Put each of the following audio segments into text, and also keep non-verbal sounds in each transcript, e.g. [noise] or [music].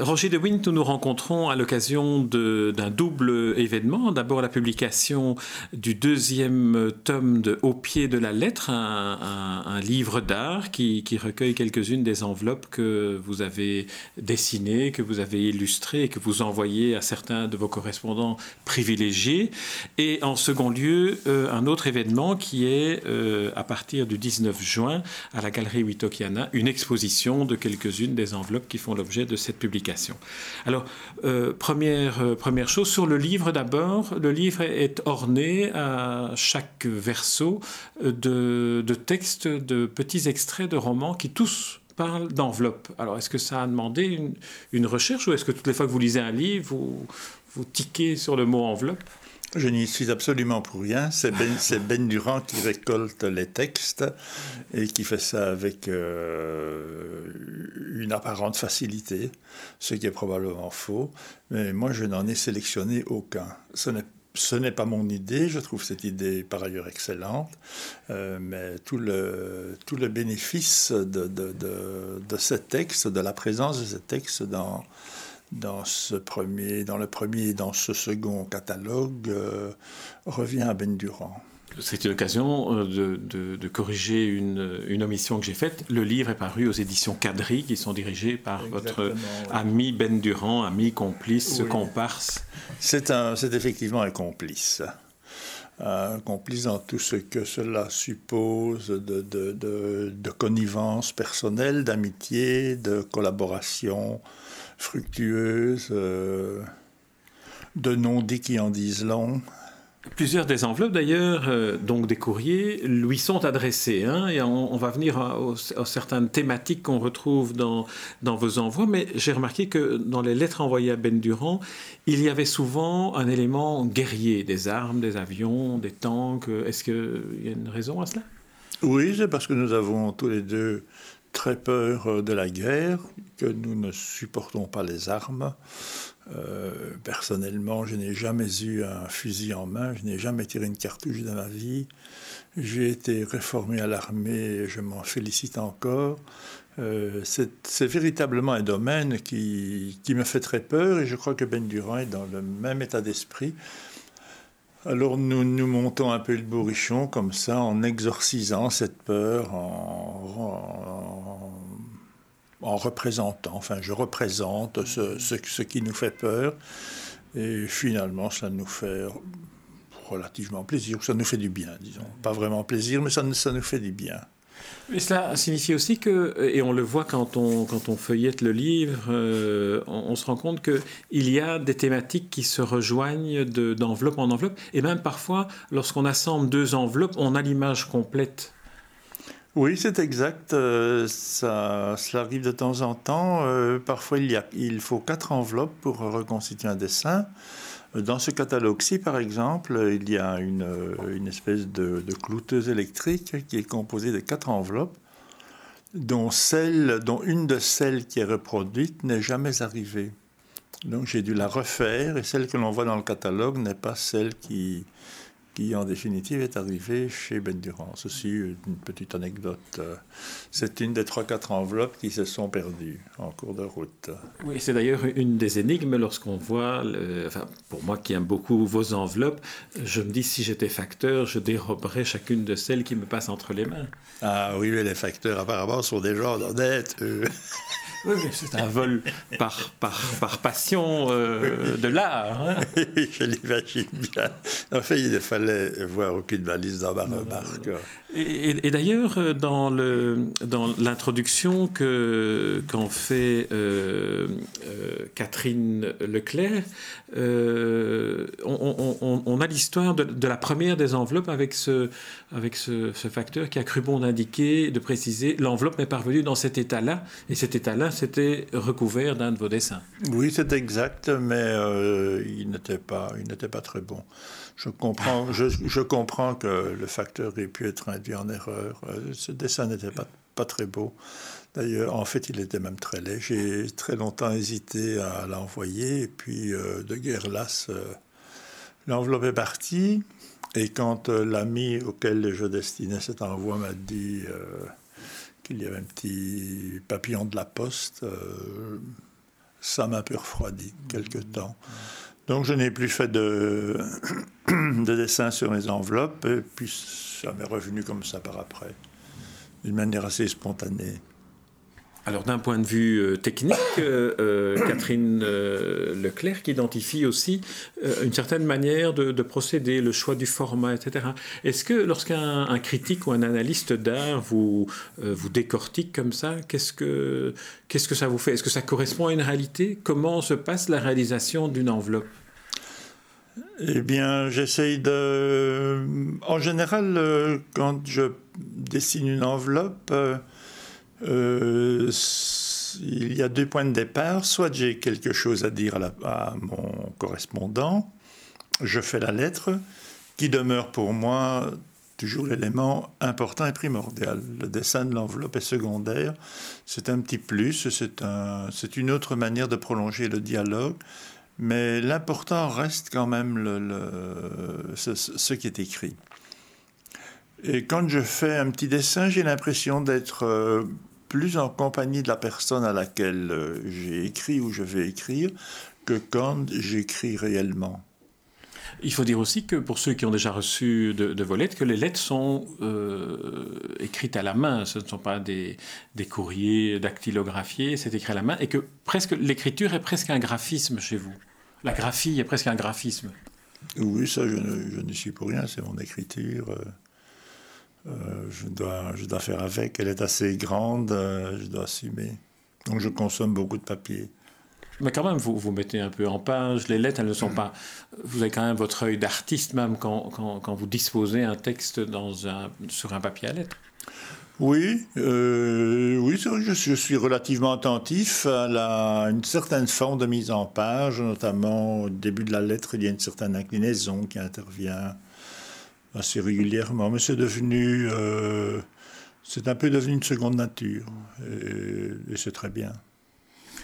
Roger de Wint, nous nous rencontrons à l'occasion d'un double événement. D'abord la publication du deuxième tome de Au pied de la lettre, un, livre d'art qui, recueille quelques-unes des enveloppes que vous avez dessinées, que vous avez illustrées et que vous envoyez à certains de vos correspondants privilégiés. Et en second lieu, euh, un autre événement qui est euh, à partir du 19 juin à la Galerie Witokiana, une exposition de quelques-unes des enveloppes qui font l'objet de cette publication. Alors, euh, première, euh, première chose, sur le livre d'abord, le livre est orné à chaque verso de, de textes, de petits extraits de romans qui tous parlent d'enveloppe. Alors, est-ce que ça a demandé une, une recherche ou est-ce que toutes les fois que vous lisez un livre, vous, vous tiquez sur le mot enveloppe? Je n'y suis absolument pour rien. C'est Ben, [laughs] ben Durand qui récolte les textes et qui fait ça avec euh, une apparente facilité, ce qui est probablement faux. Mais moi, je n'en ai sélectionné aucun. Ce n'est ce n'est pas mon idée, je trouve cette idée par ailleurs excellente, euh, mais tout le, tout le bénéfice de, de, de, de ce texte, de la présence de ce texte dans, dans, ce premier, dans le premier et dans ce second catalogue euh, revient à Ben Durand. C'était l'occasion euh, de, corriger une, une, omission que j'ai faite. Le livre est paru aux éditions Cadry, qui sont dirigées par votre ami Ben Durand, ami complice, comparse. C'est effectivement un complice. Un complice dans tout ce que cela suppose de, de, de connivence personnelle, d'amitié, de collaboration, fructueuse, euh, de non-dits qui en disent long. Plusieurs des enveloppes d'ailleurs, euh, donc des courriers, lui sont adressés. Hein, et on, va venir aux, certaines thématiques qu'on retrouve dans, dans vos envois, mais j'ai remarqué que dans les lettres envoyées à Ben Durand, il y avait souvent un élément guerrier, des armes, des avions, des tanks. Est-ce qu'il y a une raison à cela? Oui, c'est parce que nous avons tous les deux très peur euh, de la guerre, que nous ne supportons pas les armes. Euh, personnellement, je n'ai jamais eu un fusil en main, je n'ai jamais tiré une cartouche dans ma vie. J'ai été réformé à l'armée, je m'en félicite encore. Euh, c'est véritablement un domaine qui, qui, me fait très peur et je crois que Ben Durand est dans le même état d'esprit. Alors nous nous montons un peu le bourrichon comme ça en exorcisant cette peur, en, en, représentant, enfin je représente ce, qui nous fait peur et finalement ça nous fait relativement plaisir, ça nous fait du bien, disons. Pas vraiment plaisir, mais ça nous fait du bien. Mais cela signifie aussi que, et on le voit quand on, quand on feuillette le livre, euh, on, se rend compte qu'il y a des thématiques qui se rejoignent d'enveloppe en enveloppe, et même parfois, lorsqu'on assemble deux enveloppes, on a l'image complète. Oui, c'est exact. Euh, ça, cela arrive de temps en temps. Euh, parfois, il, y a, il faut quatre enveloppes pour reconstituer un dessin. Dans ce catalogue-ci, par exemple, il y a une, espèce de, de, clouteuse électrique qui est composée de quatre enveloppes, dont une de celles qui est reproduite n'est jamais arrivée. Donc j'ai dû la refaire et celle que l'on voit dans le catalogue n'est pas celle qui, qui en définitive est arrivé chez Ben Durand. Ceci, une petite anecdote. C'est une des trois quatre enveloppes qui se sont perdues en cours de route. Oui, c'est d'ailleurs une des énigmes lorsqu'on voit, enfin, pour moi qui aime beaucoup vos enveloppes, je me dis si j'étais facteur, je déroberais chacune de celles qui me passent entre les mains. Ah oui, mais les facteurs apparemment sont des gens honnêtes. [laughs] Oui, mais c'est un vol par, par, par passion euh, de l'art. Hein. je l'imagine bien. En fait, il ne fallait voir aucune valise dans ma remarque. Et, d'ailleurs, euh, dans, le, dans l'introduction que, qu'en fait euh, Catherine Leclerc, on, on, a l'histoire de, la première des enveloppes avec ce, facteur qui a cru bon d'indiquer, de préciser, l'enveloppe est parvenue dans cet état-là, et cet état-là, c'était recouvert d'un de vos dessins. Oui, c'est exact, mais euh, il n'était pas, pas très bon. Je comprends, je, comprends que le facteur ait pu être induit en erreur. Euh, ce dessin n'était pas, pas très beau. D'ailleurs, en fait, il était même très laid. J'ai très longtemps hésité à l'envoyer, et puis euh, de guerre lasse, l'enveloppe est partie. Et quand l'ami auquel je destinais cet envoi m'a dit qu'il y avait un petit papillon de la poste, ça m'a peu refroidi quelque temps. Donc je n'ai plus fait de, [coughs] de dessin sur mes enveloppes, et puis ça m'est revenu comme ça par après, d'une manière assez spontanée. Alors d'un point de vue euh, technique, euh, euh, [coughs] Catherine Leclerc identifie aussi une certaine manière de, procéder, le choix du format, etc. Est-ce que lorsqu'un critique ou un analyste d'art vous, vous décortique comme ça, qu'est-ce que, qu'est-ce que ça vous fait? Est-ce que ça correspond à une réalité? Comment se passe la réalisation d'une enveloppe? Eh bien, j'essaye de... En général, quand je dessine une enveloppe, euh, il y a deux points de départ. Soit j'ai quelque chose à dire à, mon correspondant, je fais la lettre, qui demeure pour moi toujours l'élément important et primordial. Le dessin de l'enveloppe est secondaire, c'est un petit plus, c'est un, une autre manière de prolonger le dialogue, mais l'important reste quand même le, ce, qui est écrit. Et quand je fais un petit dessin, j'ai l'impression d'être euh, plus en compagnie de la personne à laquelle euh, j'ai écrit ou je vais écrire que quand j'écris réellement. Il faut dire aussi que pour ceux qui ont déjà reçu de, vos lettres, que les lettres sont euh, écrites à la main, ce ne sont pas des, des courriers dactylographiés, c'est écrit à la main, et que presque l'écriture est presque un graphisme chez vous. La graphie est presque un graphisme. Oui, ça, je, je ne suis pour rien, c'est mon écriture. Euh, je, dois, je dois faire avec. Elle est assez grande, euh, je dois assumer. Donc je consomme beaucoup de papier. Mais quand même, vous vous mettez un peu en page. Les lettres, elles ne sont pas. Vous avez quand même votre œil d'artiste, même quand, quand, quand, vous disposez un texte dans un, sur un papier à lettres. Oui, euh, oui, vrai je, suis relativement attentif à la, une certaine forme de mise en page, notamment au début de la lettre, il y a une certaine inclinaison qui intervient assez régulièrement, mais c'est devenu, euh, c'est un peu devenu une seconde nature, et, c'est très bien.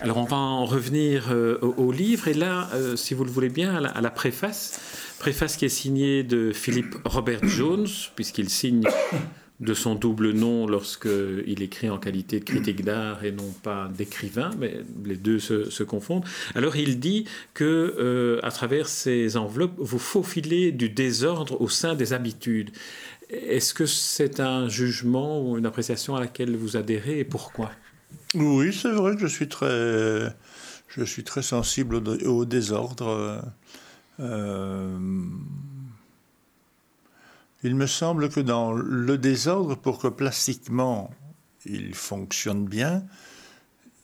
Alors on va en revenir euh, au, livre, et là, euh, si vous le voulez bien, à la, préface, préface qui est signée de Philippe Robert Jones, puisqu'il signe de son double nom lorsqu'il écrit en qualité de critique d'art et non pas d'écrivain, mais les deux se, confondent. Alors il dit que euh, à travers ces enveloppes, vous faufilez du désordre au sein des habitudes. Est-ce que c'est un jugement ou une appréciation à laquelle vous adhérez et pourquoi? Oui, c'est vrai que je suis très, je suis très sensible au, désordre. Euh, il me semble que dans le désordre, pour que plastiquement il fonctionne bien,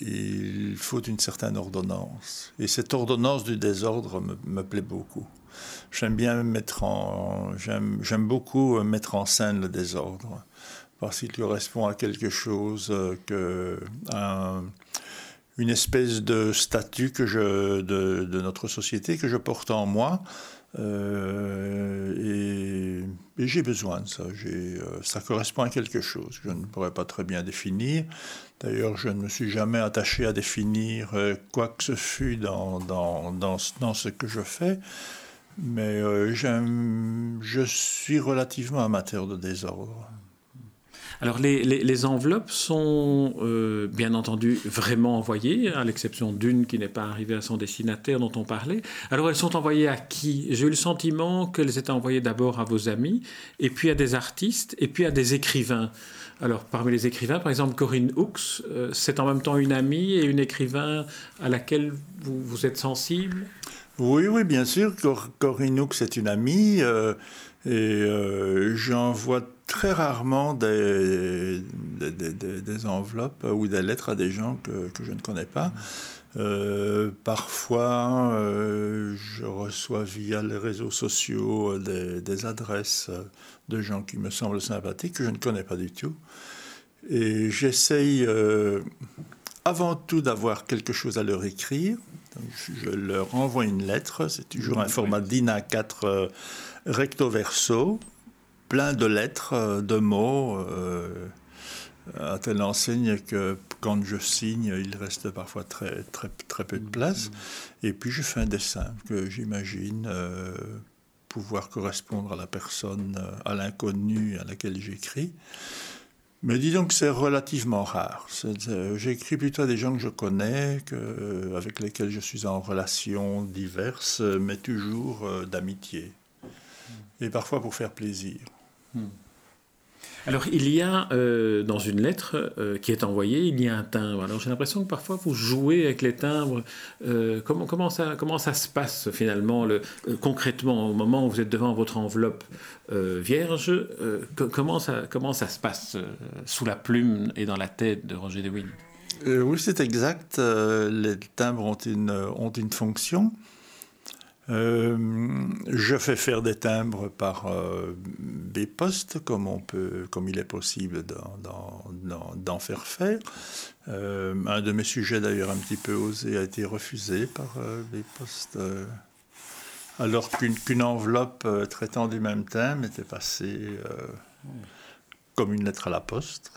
il faut une certaine ordonnance. Et cette ordonnance du désordre me, plaît beaucoup. J'aime bien mettre en, j'aime beaucoup mettre en scène le désordre parce qu'il correspond à quelque chose que, une espèce de statut que je, de, notre société que je porte en moi euh, et, j'ai besoin de ça. Euh, ça correspond à quelque chose que je ne pourrais pas très bien définir. D'ailleurs, je ne me suis jamais attaché à définir euh, quoi que ce fût dans, dans, dans, dans ce que je fais. Mais je suis relativement amateur de désordre. Alors les, enveloppes sont euh, bien entendu vraiment envoyées, à l'exception d'une qui n'est pas arrivée à son destinataire dont on parlait. Alors elles sont envoyées à qui? J'ai eu le sentiment qu'elles étaient envoyées d'abord à vos amis, et puis à des artistes, et puis à des écrivains. Alors parmi les écrivains, par exemple Corinne Hooks, euh, c'est en même temps une amie et une écrivain à laquelle vous, vous êtes sensible? Oui, oui, bien sûr. Corinne Hooks est une amie. Euh, et j'envoie très rarement des, des, enveloppes ou des lettres à des gens que, que je ne connais pas. Euh, parfois, euh, je reçois via les réseaux sociaux des, adresses de gens qui me semblent sympathiques, que je ne connais pas du tout. Et j'essaye euh, avant tout d'avoir quelque chose à leur écrire. je leur envoie une lettre, c'est toujours un format DIN A4 recto verso, plein de lettres, euh, de mots, euh, à telle enseigne que quand je signe, il reste parfois très, très, très peu de place. Et puis je fais un dessin que j'imagine euh, pouvoir correspondre à la personne, à l'inconnu à laquelle j'écris. Mais disons que c'est relativement rare. Euh, j'écris plutôt à des gens que je connais, euh, avec lesquels je suis en relation diverses, mais toujours euh, d'amitié. Et parfois pour faire plaisir. Hmm. Alors, il y a euh, dans une lettre euh, qui est envoyée, il y a un timbre. Alors, j'ai l'impression que parfois vous jouez avec les timbres. Euh, comment, comment, ça, comment ça se passe finalement, le, concrètement, au moment où vous êtes devant votre enveloppe vierge comment, ça, comment ça se passe sous la plume et dans la tête de Roger de Wind Oui, c'est exact. les timbres ont une, ont une fonction. Euh, je fais faire des timbres par euh, B-Post, comme, on peut, comme il est possible d'en faire faire. Euh, un de mes sujets, d'ailleurs, un petit peu osé, a été refusé par B-Post, alors qu'une enveloppe traitant du même thème était passée comme une lettre à la poste,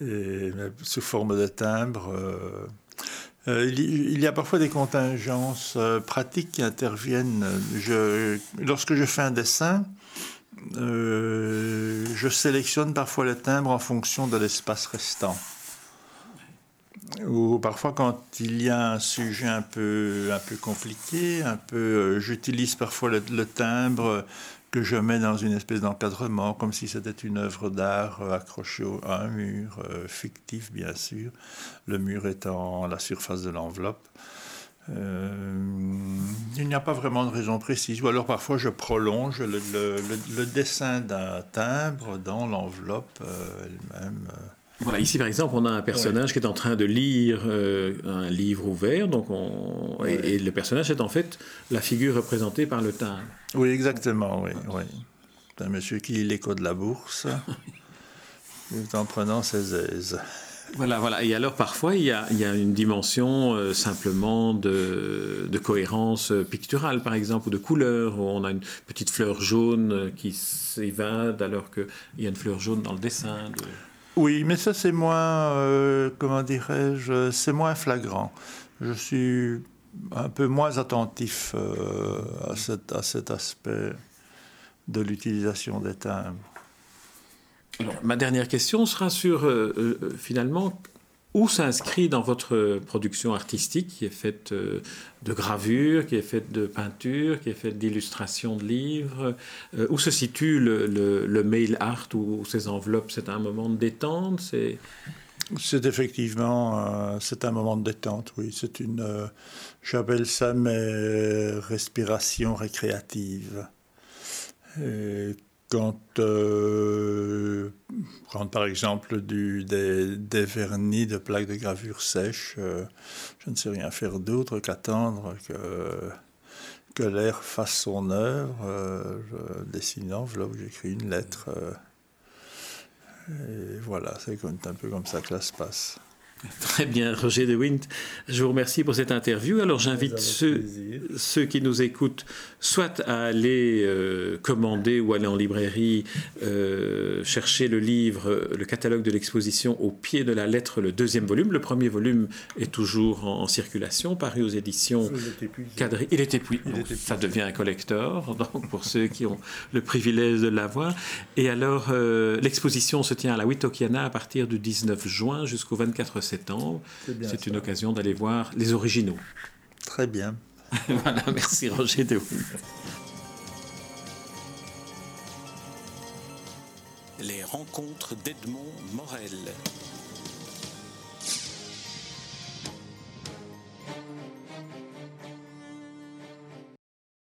[laughs] sous forme de timbre euh, il, y a parfois des contingences euh, pratiques qui interviennent. lorsque je fais un dessin, euh, je sélectionne parfois le timbre en fonction de l'espace restant. Ou parfois quand il y a un sujet un peu, un peu compliqué, un peu, j'utilise parfois le, timbre que je mets dans une espèce d'encadrement, comme si c'était une œuvre d'art euh, accrochée à un mur, euh, fictif bien sûr, le mur étant la surface de l'enveloppe. Euh, il n'y a pas vraiment de raison précise. Ou alors parfois je prolonge le, dessin d'un timbre dans l'enveloppe elle-même. Voilà, ici par exemple, on a un personnage qui est en train de lire un livre ouvert, donc on, et, le personnage est en fait la figure représentée par le timbre. Oui, exactement, oui. oui. C'est un monsieur qui lit l'écho de la bourse, [laughs] tout en prenant ses aises. Voilà, voilà. Et alors parfois, il y a, il y a une dimension euh, simplement de, de, cohérence picturale, par exemple, ou de couleur, où on a une petite fleur jaune qui s'évade alors qu'il y a une fleur jaune dans le dessin. Oui, mais ça c'est moins, euh, comment dirais-je, c'est moins flagrant. Je suis un peu moins attentif euh, à, cet, à, cet, aspect de l'utilisation des timbres. ma dernière question sera sur, euh, finalement, où s'inscrit dans votre production artistique qui est faite de gravure, qui est faite de peinture, qui est faite d'illustration de livres, où se situe le, mail art ou ces enveloppes C'est un moment de détente c'est effectivement euh, c'est un moment de détente, oui. C'est une, euh, j'appelle ça mes respirations récréatives. Quand, euh, par exemple des, vernis de plaques de gravure sèche, je ne sais rien faire d'autre qu'attendre que, que l'air fasse son œuvre. je dessine une enveloppe, j'écris une lettre. Et voilà, c'est un peu comme ça que ça se passe. Très bien, Roger De Wint. Je vous remercie pour cette interview. Alors j'invite ceux, ceux, qui nous écoutent soit à aller euh, commander ou aller en librairie euh, chercher le livre, le catalogue de l'exposition au pied de la lettre, le deuxième volume. Le premier volume est toujours en, circulation, paru aux éditions Cadry. Il est épuisé. Ça devient un collector, [laughs] donc pour ceux qui ont le privilège de l'avoir. Et alors, euh, l'exposition se tient à la Witokiana à partir du 19 juin jusqu'au 24 septembre. C'est une occasion d'aller voir les originaux. Très bien. [laughs] voilà, merci Roger de Les rencontres d'Edmond Morel.